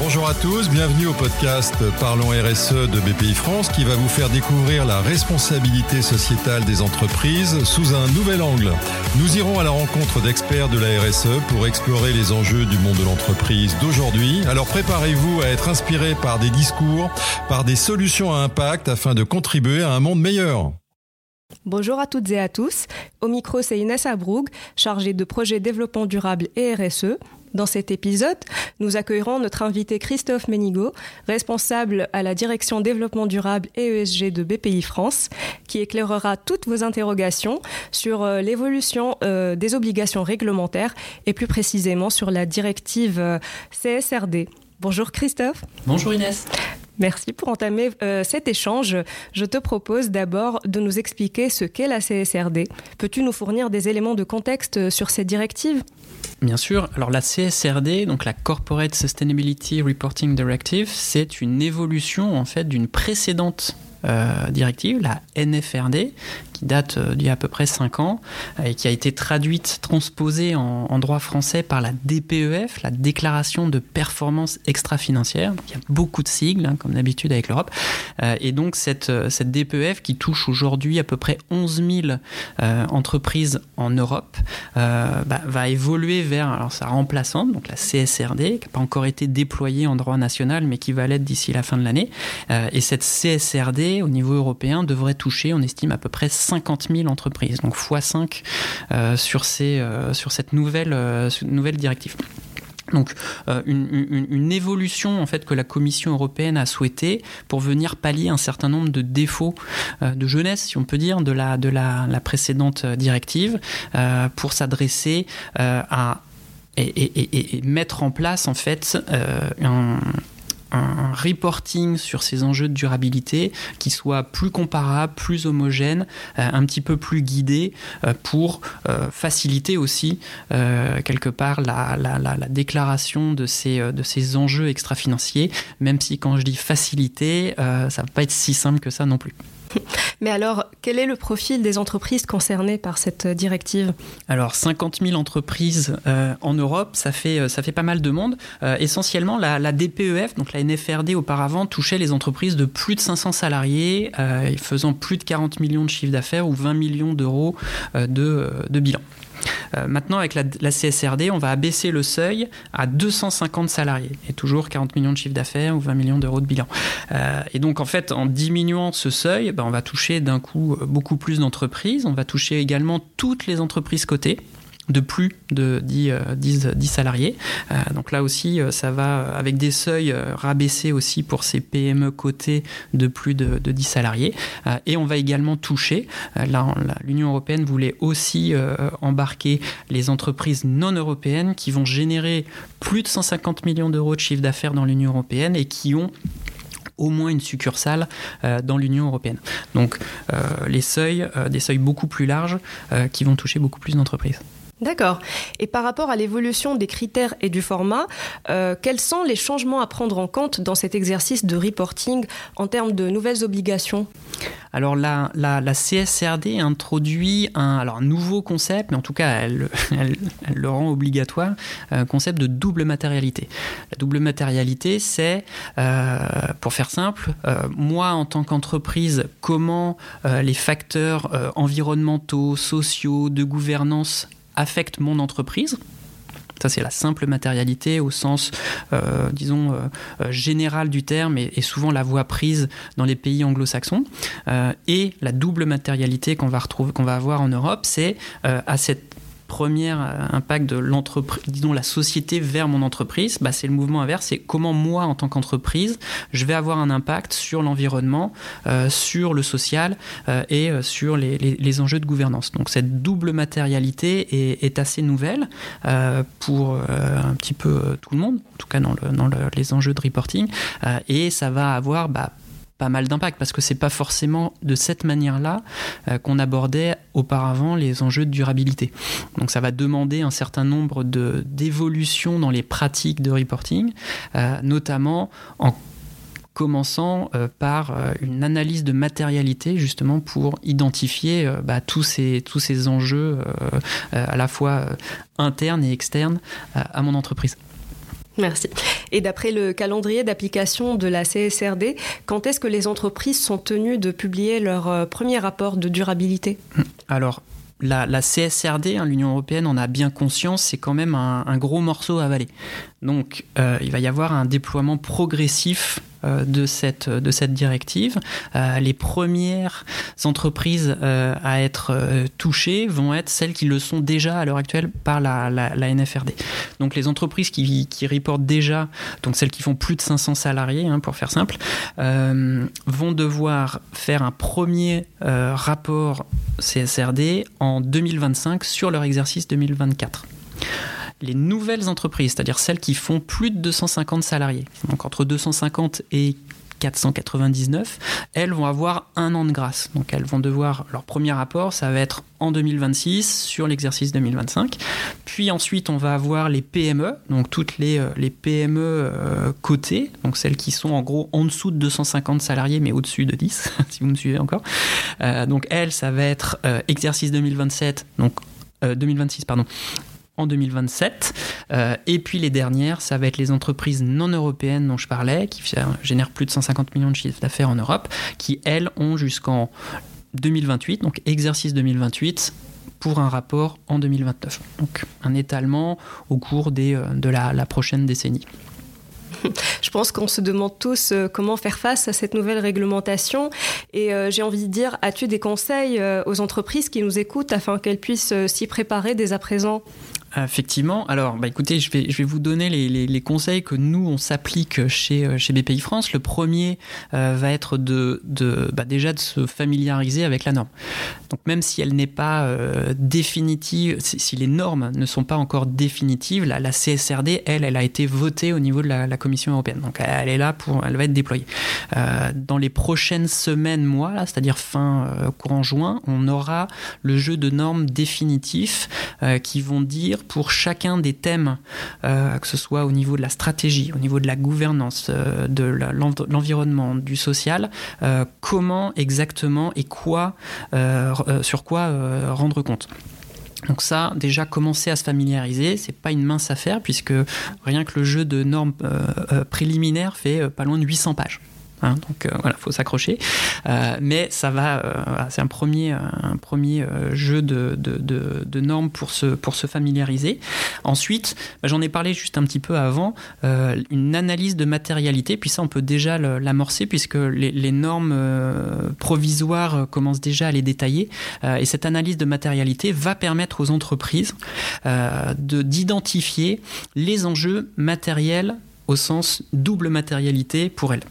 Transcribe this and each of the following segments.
Bonjour à tous, bienvenue au podcast Parlons RSE de BPI France qui va vous faire découvrir la responsabilité sociétale des entreprises sous un nouvel angle. Nous irons à la rencontre d'experts de la RSE pour explorer les enjeux du monde de l'entreprise d'aujourd'hui. Alors préparez-vous à être inspiré par des discours, par des solutions à impact afin de contribuer à un monde meilleur. Bonjour à toutes et à tous. Au micro, c'est Inès Abroug, chargée de projets développement durable et RSE. Dans cet épisode, nous accueillerons notre invité Christophe Ménigaud, responsable à la direction développement durable et ESG de BPI France, qui éclairera toutes vos interrogations sur euh, l'évolution euh, des obligations réglementaires et plus précisément sur la directive euh, CSRD. Bonjour Christophe. Bonjour Inès. Merci pour entamer cet échange. Je te propose d'abord de nous expliquer ce qu'est la CSRD. Peux-tu nous fournir des éléments de contexte sur cette directive Bien sûr. Alors la CSRD, donc la Corporate Sustainability Reporting Directive, c'est une évolution en fait d'une précédente euh, directive, la NFRD, qui date euh, d'il y a à peu près 5 ans et qui a été traduite, transposée en, droit français par la DPEF, la Déclaration de performance extra-financière. Il y a beaucoup de sigles, hein, comme d'habitude avec l'Europe. Euh, et donc cette, cette DPEF qui touche aujourd'hui à peu près 11 000 entreprises en Europe bah, va évoluer vers alors, sa remplaçante, donc la CSRD, qui n'a pas encore été déployée en droit national, mais qui va l'être d'ici la fin de l'année. et cette CSRD, au niveau européen devrait toucher, on estime à peu près 50 000 entreprises, donc x5 euh, sur, ces, euh, sur cette nouvelle, euh, nouvelle directive. Donc une, évolution en fait que la Commission européenne a souhaité pour venir pallier un certain nombre de défauts de jeunesse, si on peut dire, de la, de la, précédente directive, pour s'adresser à et, et, mettre en place en fait un un, reporting sur ces enjeux de durabilité qui soit plus comparable, plus homogène, euh, un petit peu plus guidé euh, pour euh, faciliter aussi quelque part la, déclaration de ces, de ces enjeux extra-financiers, même si quand je dis faciliter, ça ne va pas être si simple que ça non plus. Mais alors, quel est le profil des entreprises concernées par cette directive? Alors, 50 000 entreprises euh, en Europe, ça fait, euh, fait pas mal de monde. Euh, essentiellement, la, DPEF, donc la NFRD auparavant, touchait les entreprises de plus de 500 salariés, faisant plus de 40 millions de chiffres d'affaires ou 20 millions d'euros de, de bilan. Euh, maintenant, avec la, CSRD, on va abaisser le seuil à 250 salariés et toujours 40 millions de chiffre d'affaires ou 20 millions d'euros de bilan. Euh, et donc, en fait, en diminuant ce seuil, ben, on va toucher d'un coup euh, beaucoup plus d'entreprises. On va toucher également toutes les entreprises cotées de plus de 10, 10, 10 salariés. Euh, donc là aussi, euh, ça va avec des seuils euh, rabaissés aussi pour ces PME cotées de plus de, de 10 salariés. et on va également toucher, là l'Union européenne voulait aussi embarquer les entreprises non européennes qui vont générer plus de 150 millions d'euros de chiffre d'affaires dans l'Union européenne et qui ont au moins une succursale dans l'Union européenne. Donc les seuils, des seuils beaucoup plus larges qui vont toucher beaucoup plus d'entreprises. D'accord. Et par rapport à l'évolution des critères et du format, euh, quels sont les changements à prendre en compte dans cet exercice de reporting en termes de nouvelles obligations? Alors la, CSRD introduit un, nouveau concept, mais en tout cas elle, le rend obligatoire, un concept de double matérialité. La double matérialité, c'est, euh, pour faire simple, euh, moi en tant qu'entreprise, comment les facteurs environnementaux, sociaux, de gouvernance affecte mon entreprise. Ça, c'est la simple matérialité au sens, euh, disons, euh, euh, général du terme et, souvent la voie prise dans les pays anglo-saxons. et la double matérialité qu'on va, retrouver, qu'on va avoir en Europe, c'est à cette premier euh, impact de l'entreprise, disons la société vers mon entreprise, bah, c'est le mouvement inverse, c'est comment moi en tant qu'entreprise, je vais avoir un impact sur l'environnement, euh, sur le social euh, et sur les, enjeux de gouvernance. Donc cette double matérialité est, assez nouvelle pour un petit peu tout le monde, en tout cas dans, le, dans le, les enjeux de reporting, et ça va avoir bah, pas mal d'impact parce que c'est pas forcément de cette manière-là euh, qu'on abordait auparavant les enjeux de durabilité. Donc ça va demander un certain nombre d'évolutions dans les pratiques de reporting, euh, notamment en commençant euh, par une analyse de matérialité justement pour identifier bah, tous, ces, tous ces enjeux à la fois internes et externes à mon entreprise. Merci. Et d'après le calendrier d'application de la CSRD, quand est-ce que les entreprises sont tenues de publier leur euh, premier rapport de durabilité? Alors, la, CSRD, hein, l'Union européenne en a bien conscience, c'est quand même un, gros morceau à avaler. Donc, euh, il va y avoir un déploiement progressif de, cette, de cette directive. Euh, les premières entreprises euh, à être touchées vont être celles qui le sont déjà à l'heure actuelle par la, la, NFRD. Donc les entreprises qui, qui reportent déjà, donc celles qui font plus de 500 salariés, hein, pour faire simple, vont devoir faire un premier rapport CSRD en 2025 sur leur exercice 2024 les nouvelles entreprises, c'est-à-dire celles qui font plus de 250 salariés, donc entre 250 et 499, elles vont avoir un an de grâce. Donc elles vont devoir, leur premier rapport, ça va être en 2026 sur l'exercice 2025. Puis ensuite, on va avoir les PME, donc toutes les, euh, PME euh, cotées, donc celles qui sont en gros en dessous de 250 salariés, mais au-dessus de 10, si vous me suivez encore. Euh, donc elles, ça va être exercice 2027, donc 2026, pardon, en 2027. Euh, et puis les dernières, ça va être les entreprises non européennes dont je parlais, qui génèrent plus de 150 millions de chiffres d'affaires en Europe, qui elles ont jusqu'en 2028, donc exercice 2028, pour un rapport en 2029. Donc un étalement au cours des, euh, de la prochaine décennie. Je pense qu'on se demande tous euh, comment faire face à cette nouvelle réglementation. Et euh, j'ai envie de dire, as-tu des conseils euh, aux entreprises qui nous écoutent afin qu'elles puissent s'y préparer dès à présent? Effectivement. Alors, bah, écoutez, je vais, je vais vous donner les, conseils que nous, on s'applique chez, chez BPI France. Le premier va être de, de bah, déjà de se familiariser avec la norme. Donc, même si elle n'est pas définitive, si, les normes ne sont pas encore définitives, la, la CSRD, elle, elle a été votée au niveau de la, la Commission européenne. Donc elle est là pour, elle va être déployée. Euh, dans les prochaines semaines, mois, c'est-à-dire fin euh, courant juin, on aura le jeu de normes définitifs euh, qui vont dire pour chacun des thèmes, que ce soit au niveau de la stratégie, au niveau de la gouvernance, de l'environnement, du social, comment exactement et quoi, sur quoi rendre compte. Donc ça, déjà commencer à se familiariser, c'est pas une mince affaire puisque rien que le jeu de normes euh, euh, préliminaires fait euh, pas loin de 800 pages. Hein, donc euh, voilà, faut s'accrocher. Euh, mais ça va, euh, c'est un premier, un premier jeu de, normes pour se, pour se familiariser. Ensuite, bah, j'en ai parlé juste un petit peu avant, une analyse de matérialité. Puis ça, on peut déjà l'amorcer puisque les, les normes provisoires commencent déjà à les détailler. et cette analyse de matérialité va permettre aux entreprises de d'identifier les enjeux matériels au sens double matérialité pour elles.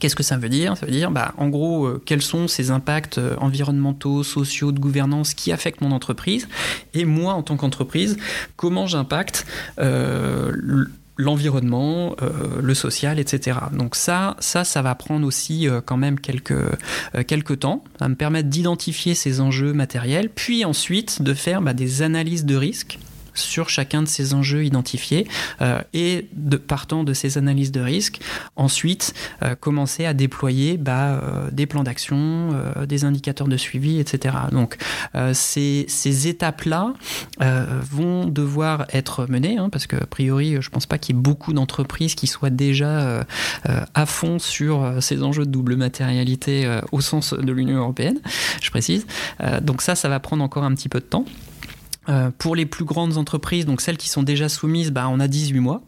Qu'est-ce que ça veut dire? Ça veut dire, bah, en gros, euh, quels sont ces impacts euh, environnementaux, sociaux, de gouvernance qui affectent mon entreprise? Et moi, en tant qu'entreprise, comment j'impacte euh, l'environnement, le social, etc. Donc ça, ça, ça va prendre aussi quand même quelques, quelques temps. Ça va me permettre d'identifier ces enjeux matériels, puis ensuite de faire bah, des analyses de risques sur chacun de ces enjeux identifiés euh, et partant de ces analyses de risque, ensuite euh, commencer à déployer bah, euh, des plans d'action, des indicateurs de suivi, etc. Donc ces, étapes-là vont devoir être menées, hein, parce qu'a priori, je pense pas qu'il y ait beaucoup d'entreprises qui soient déjà à fond sur ces enjeux de double matérialité au sens de l'Union européenne, je précise. donc ça, ça va prendre encore un petit peu de temps. Euh, pour les plus grandes entreprises, donc celles qui sont déjà soumises, bah, on a 18 mois.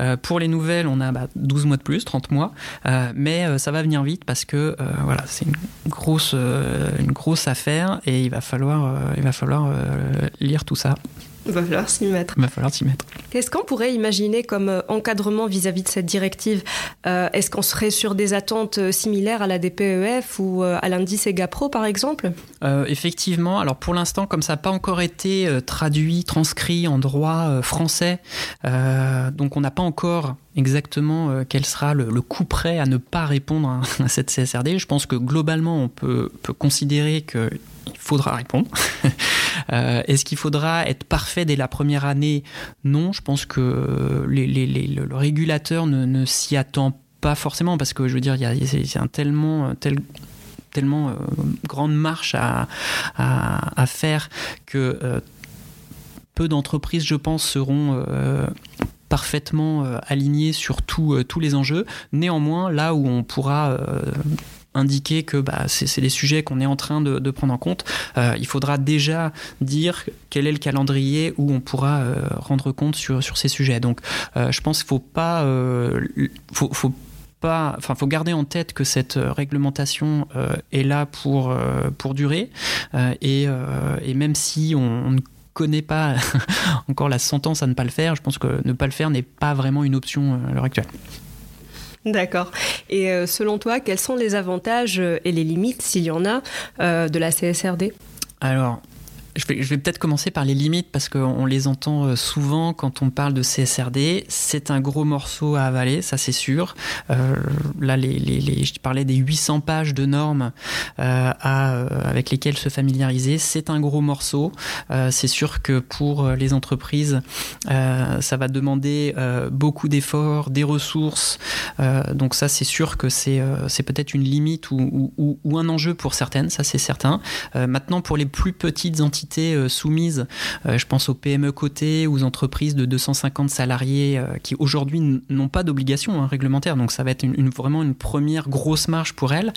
Euh, pour les nouvelles, on a 12 bah, mois de plus, 30 mois, euh, mais ça va venir vite parce que voilà, c'est une grosse, une grosse affaire et il va falloir, il va falloir lire tout ça. Il va falloir s'y mettre. Il va falloir s'y mettre. Qu'est-ce qu'on pourrait imaginer comme euh, encadrement vis-à-vis de cette directive? Euh, Est-ce qu'on serait sur des attentes euh, similaires à la DPEF ou à l'indice EGAPRO par exemple? Effectivement. Alors pour l'instant, comme ça n'a pas encore été traduit, transcrit en droit français, donc on n'a pas encore exactement quel sera le, coup prêt à ne pas répondre à, cette CSRD. Je pense que globalement, on peut, peut considérer qu'il faudra répondre. Euh, est-ce qu'il faudra être parfait dès la première année? Non, je pense que le régulateur ne, s'y attend pas forcément parce que je veux dire, il y a, un tellement, tellement euh, grande marche à, faire que euh, peu d'entreprises, je pense, seront parfaitement aligné sur tous les enjeux. Néanmoins, là où on pourra indiquer que bah, c'est des sujets qu'on est en train de, prendre en compte, euh, il faudra déjà dire quel est le calendrier où on pourra euh, rendre compte sur, ces sujets. Donc euh, je pense qu'il faut pas... faut, faut pas, enfin, faut garder en tête que cette réglementation est là pour, pour durer. Et, et, même si on, ne connaît pas encore la sentence à ne pas le faire, je pense que ne pas le faire n'est pas vraiment une option à l'heure actuelle. D'accord. Et euh, selon toi, quels sont les avantages euh, et les limites, s'il y en a, euh, de la CSRD Alors, je vais, peut-être commencer par les limites parce qu'on les entend euh, souvent quand on parle de CSRD. C'est un gros morceau à avaler, ça c'est sûr. Euh, là, les, je parlais des 800 pages de normes euh, avec lesquelles se familiariser. C'est un gros morceau. c'est sûr que pour les entreprises, ça va demander beaucoup d'efforts, des ressources. donc ça, c'est sûr que c'est peut-être une limite ou, un enjeu pour certaines, ça c'est certain. maintenant, pour les plus petites entités, euh, soumises, euh, je pense aux PME cotées, aux entreprises de 250 salariés euh, qui aujourd'hui n'ont pas d'obligation hein, réglementaire, donc ça va être vraiment une première grosse marge pour elles.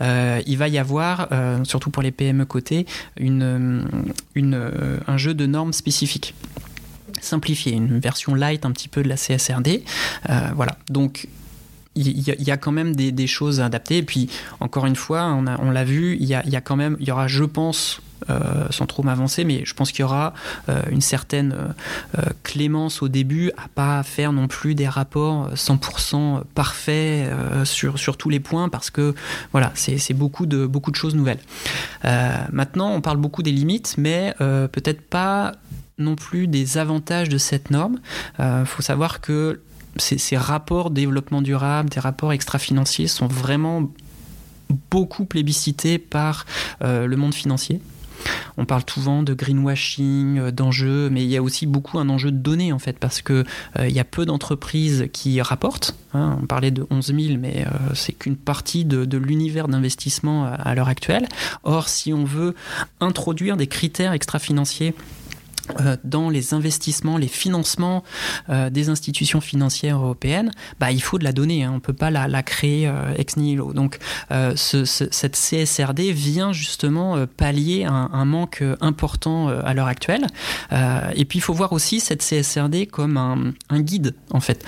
il va y avoir, surtout pour les PME cotées, une, un jeu de normes spécifiques simplifié, une version light un petit peu de la CSRD. voilà, donc il y, a quand même des, choses à adapter. Et puis, encore une fois, on, l'a vu, il y, a, quand même, il y aura, je pense, euh, sans trop m'avancer, mais je pense qu'il y aura euh, une certaine euh, clémence au début à pas faire non plus des rapports 100% parfaits sur, sur tous les points parce que voilà, c'est beaucoup de, beaucoup de choses nouvelles. maintenant, on parle beaucoup des limites, mais peut-être pas non plus des avantages de cette norme. Il faut savoir que ces, ces rapports développement durable, des rapports extra-financiers sont vraiment beaucoup plébiscités par le monde financier. On parle souvent de greenwashing, euh, d'enjeux, mais il y a aussi beaucoup un enjeu de données en fait, parce que euh, il y a peu d'entreprises qui rapportent. Hein. on parlait de 11 000, mais euh, c'est qu'une partie de, l'univers d'investissement à l'heure actuelle. Or, si on veut introduire des critères extra-financiers dans les investissements, les financements euh, des institutions financières européennes, bah, il faut de la donnée. Hein. On ne peut pas la, créer euh, ex nihilo. Donc cette CSRD vient justement pallier un, manque important à l'heure actuelle. et puis il faut voir aussi cette CSRD comme un, un guide en fait.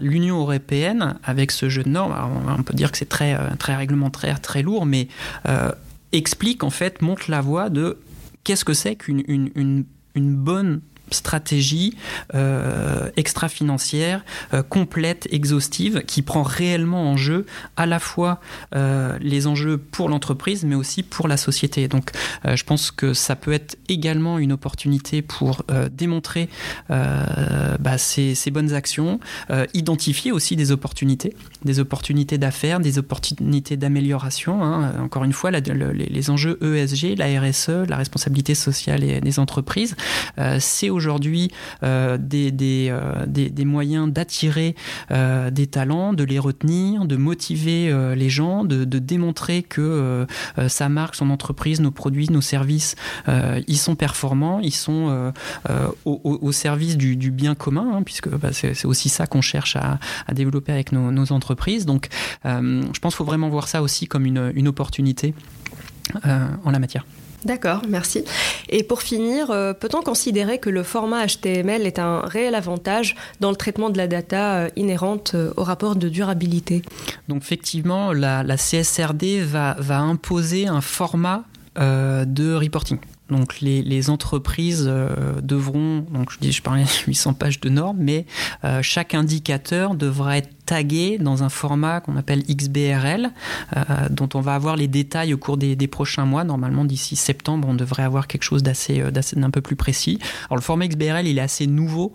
L'Union européenne, avec ce jeu de normes, on, peut dire que c'est très, très réglementaire, très lourd, mais explique en fait, montre la voie de qu'est-ce que c'est qu'une une, une, bonne stratégie euh, extra-financière euh, complète, exhaustive, qui prend réellement en jeu à la fois euh, les enjeux pour l'entreprise, mais aussi pour la société. Donc je pense que ça peut être également une opportunité pour démontrer bah, ces, bonnes actions, identifier aussi des opportunités, des opportunités d'affaires, des opportunités d'amélioration. Hein. Encore une fois, les, enjeux ESG, la RSE, la responsabilité sociale des entreprises, c'est aujourd'hui euh, euh, des, moyens d'attirer euh, des talents, de les retenir, de motiver les gens, de, démontrer que sa marque, son entreprise, nos produits, nos services, ils sont performants, ils sont au, service du, bien commun, hein, puisque bah, c'est aussi ça qu'on cherche à, développer avec nos, entreprises. Donc je pense qu'il faut vraiment voir ça aussi comme une opportunité en la matière. D'accord, merci. Et pour finir, euh, peut-on considérer que le format HTML est un réel avantage dans le traitement de la data euh, inhérente euh, au rapport de durabilité? Donc effectivement, la, CSRD va, imposer un format de reporting. Donc les, entreprises devront, donc je dis, je parlais de 800 pages de normes, mais chaque indicateur devra être tagué dans un format qu'on appelle XBRL, euh, dont on va avoir les détails au cours des, prochains mois. Normalement, d'ici septembre, on devrait avoir quelque chose d'assez, euh, d'un peu plus précis. Alors, le format XBRL, il est assez nouveau,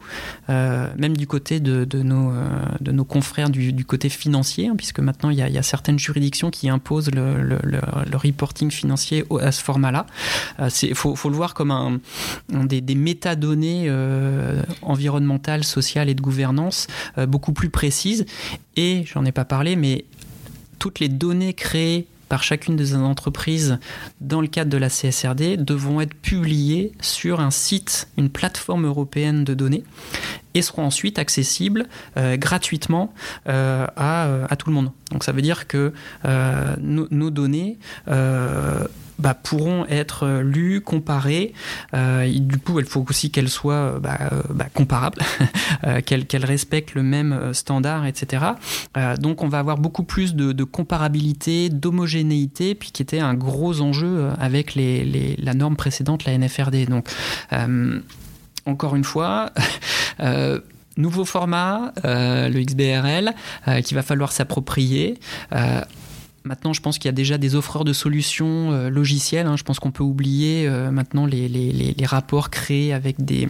euh, même du côté de, nos, de nos confrères du, côté financier, hein, puisque maintenant, il y, a, certaines juridictions qui imposent le, reporting financier à ce format-là. Il faut, le voir comme un, des, des métadonnées environnementales, sociales et de gouvernance beaucoup plus précises et, j'en ai pas parlé, mais toutes les données créées par chacune des entreprises dans le cadre de la CSRD devront être publiées sur un site, une plateforme européenne de données et seront ensuite accessibles euh, gratuitement euh, à, à, tout le monde. Donc ça veut dire que nos, données bah, pourront être euh, lues, comparées. Euh, du coup, il faut aussi qu'elles soient euh, bah, bah, comparables, qu'elles qu respectent le même standard, etc. donc, on va avoir beaucoup plus de, comparabilité, d'homogénéité, puis qui était un gros enjeu avec les, la norme précédente, la NFRD. Donc, encore une fois, nouveau format, le XBRL, euh, qu'il va falloir s'approprier. Maintenant, je pense qu'il y a déjà des offreurs de solutions euh, logicielles. Hein. Je pense qu'on peut oublier euh, maintenant les, rapports créés avec des,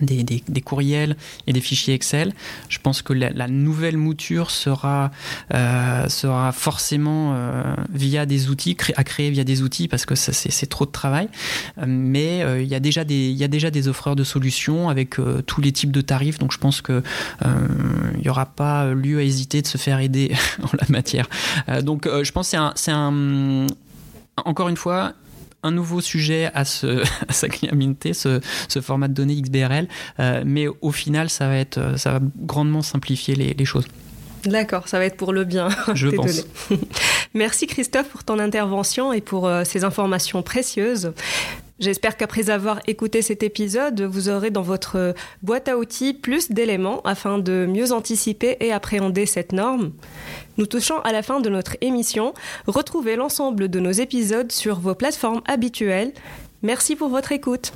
des, courriels et des fichiers Excel. Je pense que la, nouvelle mouture sera, euh, sera forcément euh, via des outils, à créer via des outils parce que c'est trop de travail. Mais euh, il, y a déjà des, y a déjà des offreurs de solutions avec tous les types de tarifs. Donc je pense qu'il n'y aura pas lieu à hésiter de se faire aider en la matière. donc je pense que c'est un, un. Encore une fois, un nouveau sujet à, ce, à s'acclimater, ce, ce, format de données XBRL, euh, mais au final, ça va, être, ça va grandement simplifier les, les choses. D'accord, ça va être pour le bien. Je pense. Merci Christophe pour ton intervention et pour euh, ces informations précieuses. J'espère qu'après avoir écouté cet épisode, vous aurez dans votre boîte à outils plus d'éléments afin de mieux anticiper et appréhender cette norme. Nous touchons à la fin de notre émission. Retrouvez l'ensemble de nos épisodes sur vos plateformes habituelles. Merci pour votre écoute.